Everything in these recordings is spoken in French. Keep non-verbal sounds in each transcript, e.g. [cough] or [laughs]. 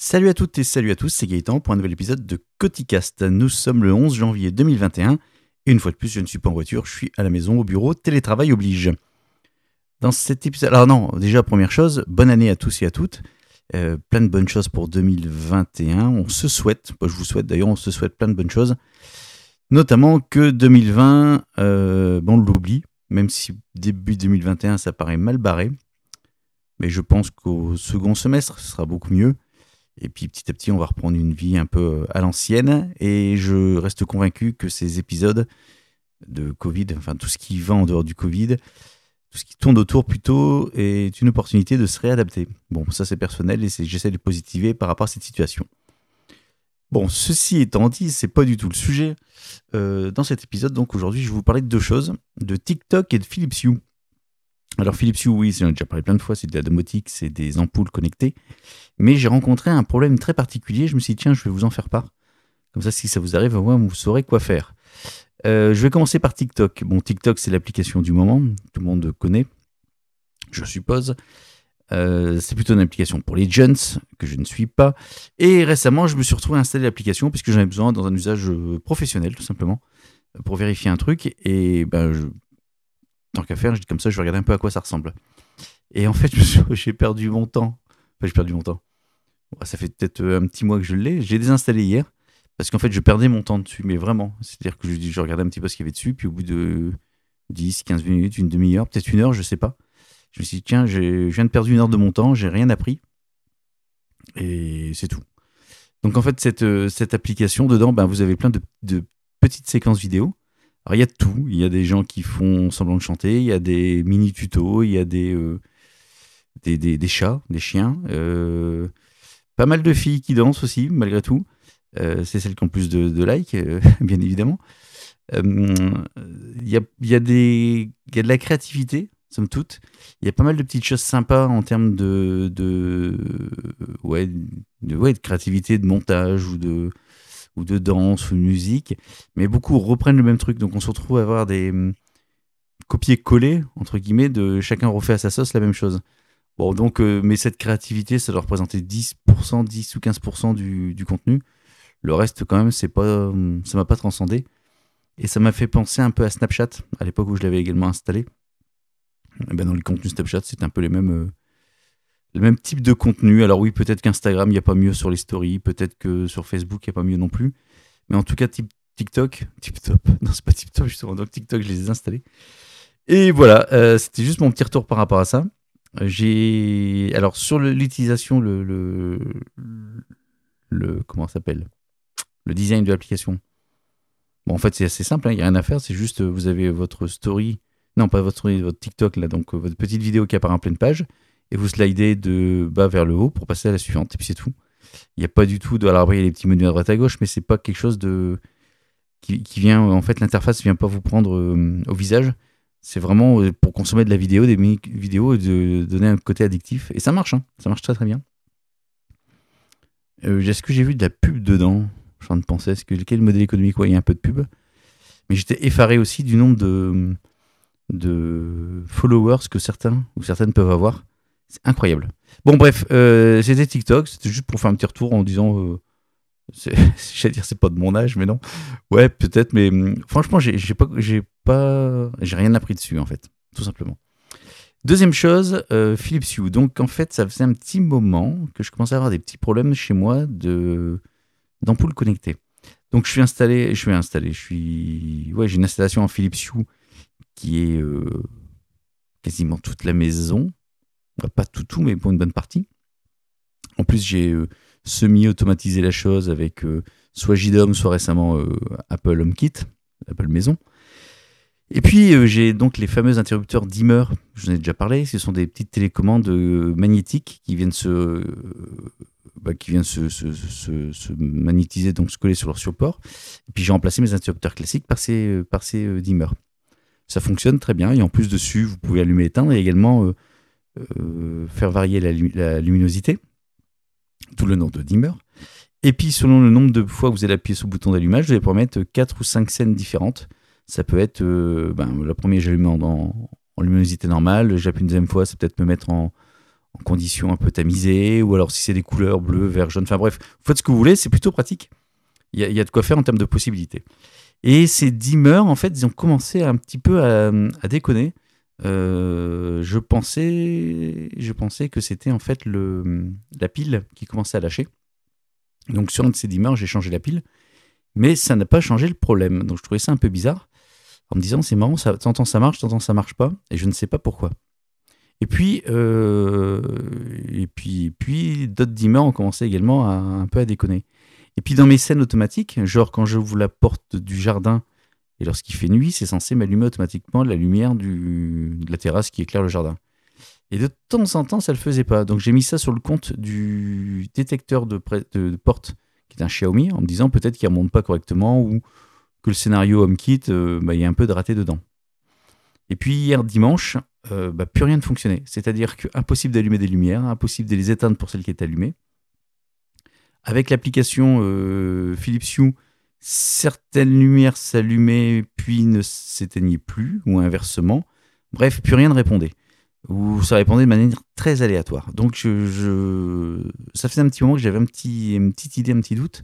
Salut à toutes et salut à tous, c'est Gaëtan pour un nouvel épisode de Coticast. Nous sommes le 11 janvier 2021 et une fois de plus, je ne suis pas en voiture, je suis à la maison, au bureau, télétravail oblige. Dans cet épisode, alors non, déjà première chose, bonne année à tous et à toutes. Euh, plein de bonnes choses pour 2021. On se souhaite, je vous souhaite d'ailleurs, on se souhaite plein de bonnes choses. Notamment que 2020, euh, bon, on l'oublie, même si début 2021 ça paraît mal barré. Mais je pense qu'au second semestre, ce sera beaucoup mieux. Et puis petit à petit, on va reprendre une vie un peu à l'ancienne. Et je reste convaincu que ces épisodes de Covid, enfin tout ce qui va en dehors du Covid, tout ce qui tourne autour plutôt est une opportunité de se réadapter. Bon, ça c'est personnel et j'essaie de positiver par rapport à cette situation. Bon, ceci étant dit, c'est pas du tout le sujet. Euh, dans cet épisode, donc aujourd'hui, je vais vous parler de deux choses, de TikTok et de Philips Hue. Alors Philips Hue, oui, j'en ai déjà parlé plein de fois, c'est de la domotique, c'est des ampoules connectées. Mais j'ai rencontré un problème très particulier, je me suis dit, tiens, je vais vous en faire part. Comme ça, si ça vous arrive, vous saurez quoi faire. Euh, je vais commencer par TikTok. Bon, TikTok, c'est l'application du moment, tout le monde connaît, je suppose. Euh, c'est plutôt une application pour les jeunes que je ne suis pas. Et récemment, je me suis retrouvé à installer l'application puisque j'en besoin dans un usage euh, professionnel, tout simplement, pour vérifier un truc. Et ben, je... tant qu'à faire, je dis comme ça, je vais regarder un peu à quoi ça ressemble. Et en fait, [laughs] j'ai perdu mon temps. Enfin, j'ai perdu mon temps. ça fait peut-être un petit mois que je l'ai. J'ai désinstallé hier. Parce qu'en fait, je perdais mon temps dessus, mais vraiment. C'est-à-dire que je, je regardais un petit peu ce qu'il y avait dessus, puis au bout de 10, 15 minutes, une demi-heure, peut-être une heure, je sais pas. Je me suis dit, tiens, je viens de perdre une heure de mon temps, j'ai rien appris. Et c'est tout. Donc en fait, cette, euh, application, dedans, ben, vous avez plein de, petites séquences vidéo. Il y a tout. Il y a des gens qui font semblant de chanter, il y a des mini-tutos, il y a des, euh, des, des, chats, des chiens. Euh, pas mal de filles qui dansent aussi, malgré tout. Euh, c'est celle qui ont plus de, likes, [laughs] bien évidemment. Il y a, y, a des, y a de la créativité, somme toute. Il y a pas mal de petites choses sympas en termes de, de, ouais, de, ouais, de créativité, de montage ou de, ou de danse ou de musique. Mais beaucoup reprennent le même truc. Donc on se retrouve à avoir des hum, copier-coller, entre guillemets, de chacun refait à sa sauce la même chose. Bon, donc, mais cette créativité, ça doit représenter 10%, 10 ou 15% du, du contenu. Le reste, quand même, c'est pas, ça m'a pas transcendé. Et ça m'a fait penser un peu à Snapchat, à l'époque où je l'avais également installé. Et ben dans les contenus Snapchat, c'est un peu les mêmes, euh, le même type de contenu. Alors oui, peut-être qu'Instagram, il n'y a pas mieux sur les stories, peut-être que sur Facebook, il n'y a pas mieux non plus. Mais en tout cas, TikTok, [laughs] TikTok, non, c'est pas TikTok justement, donc TikTok, je les ai installés. Et voilà, euh, c'était juste mon petit retour par rapport à ça. J'ai, alors sur l'utilisation, le, le, comment s'appelle? Le design de l'application. Bon, en fait, c'est assez simple, hein, il n'y a rien à faire, c'est juste, vous avez votre story, non, pas votre story, votre TikTok, là, donc euh, votre petite vidéo qui apparaît en pleine page, et vous slidez de bas vers le haut pour passer à la suivante, et puis c'est tout. Il n'y a pas du tout. Alors après, il y a les petits menus à droite à gauche, mais c'est pas quelque chose de. Qui, vient. En fait, l'interface ne vient pas vous prendre euh, au visage. C'est vraiment euh, pour consommer de la vidéo, des vidéos et de donner un côté addictif. Et ça marche, hein, ça marche très très bien. Est-ce que j'ai vu de la pub dedans? Je suis en train de penser, quel modèle économique? Ouais, il y a un peu de pub. Mais j'étais effaré aussi du nombre de followers que certains ou certaines peuvent avoir. C'est incroyable. Bon, bref, euh, c'était TikTok. C'était juste pour faire un petit retour en disant. Euh, [laughs] J'allais dire, c'est pas de mon âge, mais non. Ouais, peut-être, mais hum, franchement, j'ai pas, j'ai rien appris dessus en fait, tout simplement. Deuxième chose, euh, Philips Hue. Donc en fait, ça faisait un petit moment que je commençais à avoir des petits problèmes chez moi de d'ampoules connectées. Donc je suis installé, je je suis, ouais, j'ai une installation en Philips Hue qui est quasiment toute la maison, pas tout tout, mais pour une bonne partie. En plus j'ai euh, semi-automatisé la chose avec euh, soit JDOM, soit récemment Apple HomeKit, Apple Maison. Et puis j'ai donc les fameux interrupteurs dimmer, je vous en ai déjà parlé, ce sont des petites télécommandes magnétiques qui viennent se bah, qui viennent se, se, se, magnétiser, donc se coller sur leur support. Et puis j'ai remplacé mes interrupteurs classiques par ces, par ces euh. Ça fonctionne très bien. Et en plus dessus, vous pouvez allumer et éteindre et également euh, euh, faire varier la, luminosité, tout le nom de dimmer. Et puis selon le nombre de fois que vous allez appuyer sur le bouton d'allumage, vous allez pouvoir mettre 4 ou 5 scènes différentes. Ça peut être, ben, la première j'allume en, luminosité normale, j'appuie une deuxième fois, c'est peut-être me mettre en, conditions un peu tamisées, ou alors si c'est des couleurs bleu, vert, jaune, enfin bref, vous faites ce que vous voulez, c'est plutôt pratique. Il y, a, de quoi faire en termes de possibilités. Et ces dimmers, en fait, ils ont commencé un petit peu à, déconner. Euh, je pensais, je pensais que c'était en fait le, la pile qui commençait à lâcher. Donc sur un de ces dimmers, j'ai changé la pile, mais ça n'a pas changé le problème. Donc je trouvais ça un peu bizarre en me disant c'est marrant, ça, t'entends ça marche, t'entends ça marche pas, et je ne sais pas pourquoi. Et puis, euh, et puis, puis d'autres dimmers ont commencé également à, un peu à déconner. Et puis dans mes scènes automatiques, genre quand j'ouvre la porte du jardin et lorsqu'il fait nuit, c'est censé m'allumer automatiquement la lumière de la terrasse qui éclaire le jardin. Et de temps en temps, ça le faisait pas. Donc j'ai mis ça sur le compte du détecteur de, porte qui est un Xiaomi en me disant peut-être qu'il ne remonte pas correctement ou que le scénario HomeKit, euh, bah, il y a un peu de raté dedans. Et puis hier dimanche, euh, bah, plus rien ne fonctionnait. C'est-à-dire que impossible d'allumer des lumières, impossible de les éteindre pour celle qui est allumée. Avec l'application euh, Philips Hue, certaines lumières s'allumaient puis ne s'éteignaient plus, ou inversement. Bref, plus rien ne répondait. Ou ça répondait de manière très aléatoire. Donc je, ça faisait un petit moment que j'avais un petit, une petite idée, un petit doute,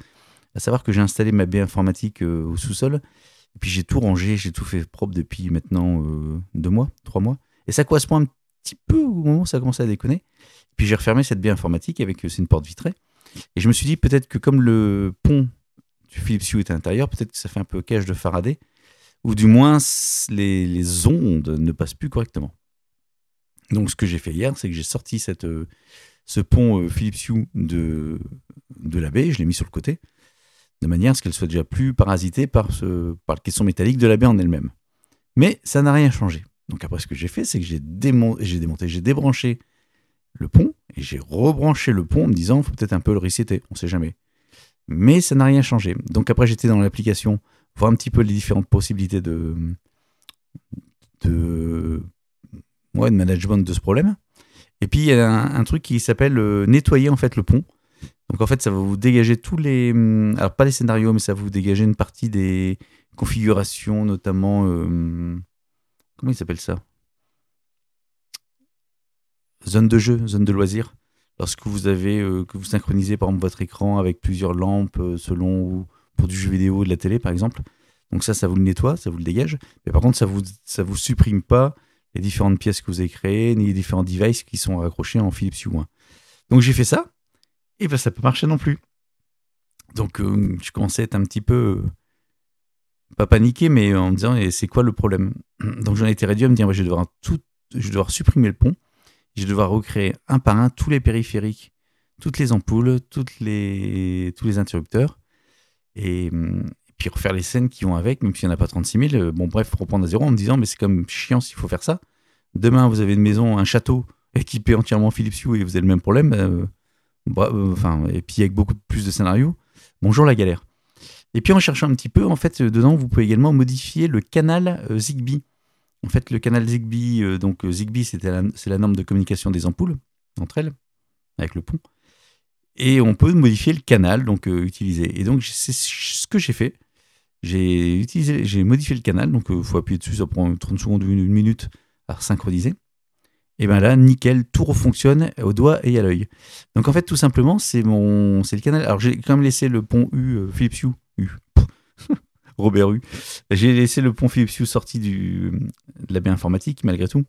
à savoir que j'ai installé ma baie informatique euh, au sous-sol et puis j'ai tout rangé, j'ai tout fait propre depuis maintenant euh, deux mois, trois mois. Et ça correspond un petit peu au moment où ça a commencé à déconner. Puis j'ai refermé cette baie informatique avec euh, c'est une porte vitrée. Et je me suis dit peut-être que comme le pont Philips Hue est à l'intérieur, peut-être que ça fait un peu cage de Faraday, ou du moins les, les ondes ne passent plus correctement. Donc ce que j'ai fait hier, c'est que j'ai sorti cette, euh, ce pont Philips Hue de, de la baie, je l'ai mis sur le côté de manière à ce qu'elle soit déjà plus parasitée par, ce, par le caisson métallique de la baie en elle-même. Mais ça n'a rien changé. Donc après, ce que j'ai fait, c'est que j'ai démonté, j'ai démonté, j'ai débranché le pont et j'ai rebranché le pont en me disant, faut peut-être un peu le resetter, on ne sait jamais. Mais ça n'a rien changé. Donc après, j'étais dans l'application, voir un petit peu les différentes possibilités de, de, ouais, de management de ce problème. Et puis, il y a un, truc qui s'appelle euh, nettoyer en fait le pont. Donc en fait, ça va vous dégager tous les... Hum, alors pas les scénarios, mais ça va vous dégager une partie des configurations, notamment... Euh, comment il s'appelle ça? Zone de jeu, zone de loisirs. Lorsque euh, vous synchronisez par exemple votre écran avec plusieurs lampes euh, selon ou pour du jeu vidéo ou de la télé par exemple. Donc ça, ça vous le nettoie, ça vous le dégage. Mais par contre, ça vous, vous supprime pas les différentes pièces que vous avez créées, ni les différents devices qui sont raccrochés en Philips Hue. Donc j'ai fait ça et ben ça peut marcher non plus. Donc euh, je commençais à être un petit peu, pas paniqué, mais en me disant, c'est quoi le problème? Donc j'en étais réduit à me dire, je, vais devoir tout, je vais devoir supprimer le pont, je devoir recréer un par un tous les périphériques, toutes les ampoules, tous les interrupteurs, et, puis refaire les scènes qui vont avec, même s'il n'y en a pas 36 000. Euh, bon bref, reprendre à zéro en me disant, mais c'est comme chiant s'il faut faire ça. Demain, vous avez une maison, un château équipé entièrement Philips Hue et vous avez le même problème. Euh, enfin, et puis avec beaucoup plus de scénarios. Bonjour la galère. Et puis en cherchant un petit peu, en fait, dedans, vous pouvez également modifier le canal euh, Zigbee. En fait, le canal Zigbee, euh, donc Zigbee, c'est la, norme de communication des ampoules entre elles, avec le pont. Et on peut modifier le canal, donc utiliser. Et donc, c'est ce que j'ai fait. J'ai utilisé, j'ai modifié le canal, donc il faut appuyer dessus, ça prend 30 secondes ou une minute à synchroniser et bien là, nickel, tout refonctionne au doigt et à l'œil. Donc en fait, tout simplement, c'est mon, c'est le canal. Alors j'ai quand même laissé le pont U, euh, Philips U, U. [laughs] Robert U. J'ai laissé le pont Philips U sorti du, de la baie informatique, malgré tout.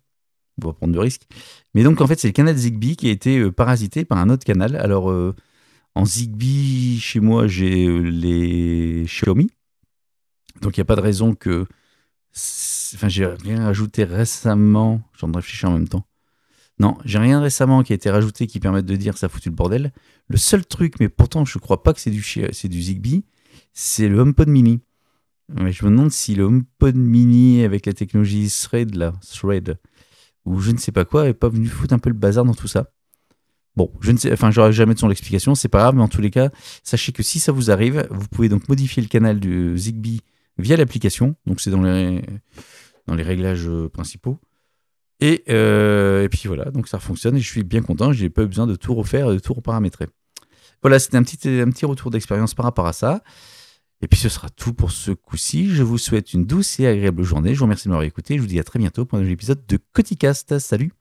On va prendre de risques. Mais donc en fait, c'est le canal Zigbee qui a été euh, parasité par un autre canal. Alors euh, en Zigbee, chez moi, j'ai les Xiaomi. Donc il n'y a pas de raison que. Enfin, j'ai rien ajouté récemment. J'en réfléchis en même temps non, j'ai rien récemment qui a été rajouté qui permette de dire ça a foutu le bordel. Le seul truc, mais pourtant je crois pas que c'est du, du Zigbee, c'est le HomePod mini. Mais je me demande si le HomePod mini avec la technologie Thread, là, Thread, ou je ne sais pas quoi, est pas venu foutre un peu le bazar dans tout ça. Bon, je ne sais, enfin, j'aurai jamais de son explication, c'est pas grave, mais en tous les cas, sachez que si ça vous arrive, vous pouvez donc modifier le canal du Zigbee via l'application. Donc c'est dans les, dans les réglages euh, principaux. Euh, et, puis voilà, donc ça fonctionne et je suis bien content. J'ai pas eu besoin de tout refaire, de tout reparamétrer. Voilà, c'était un petit, un petit retour d'expérience par rapport à ça. Et puis ce sera tout pour ce coup-ci. Je vous souhaite une douce et agréable journée. Je vous remercie de m'avoir écouté. Je vous dis à très bientôt pour un nouvel épisode de Coticast. Salut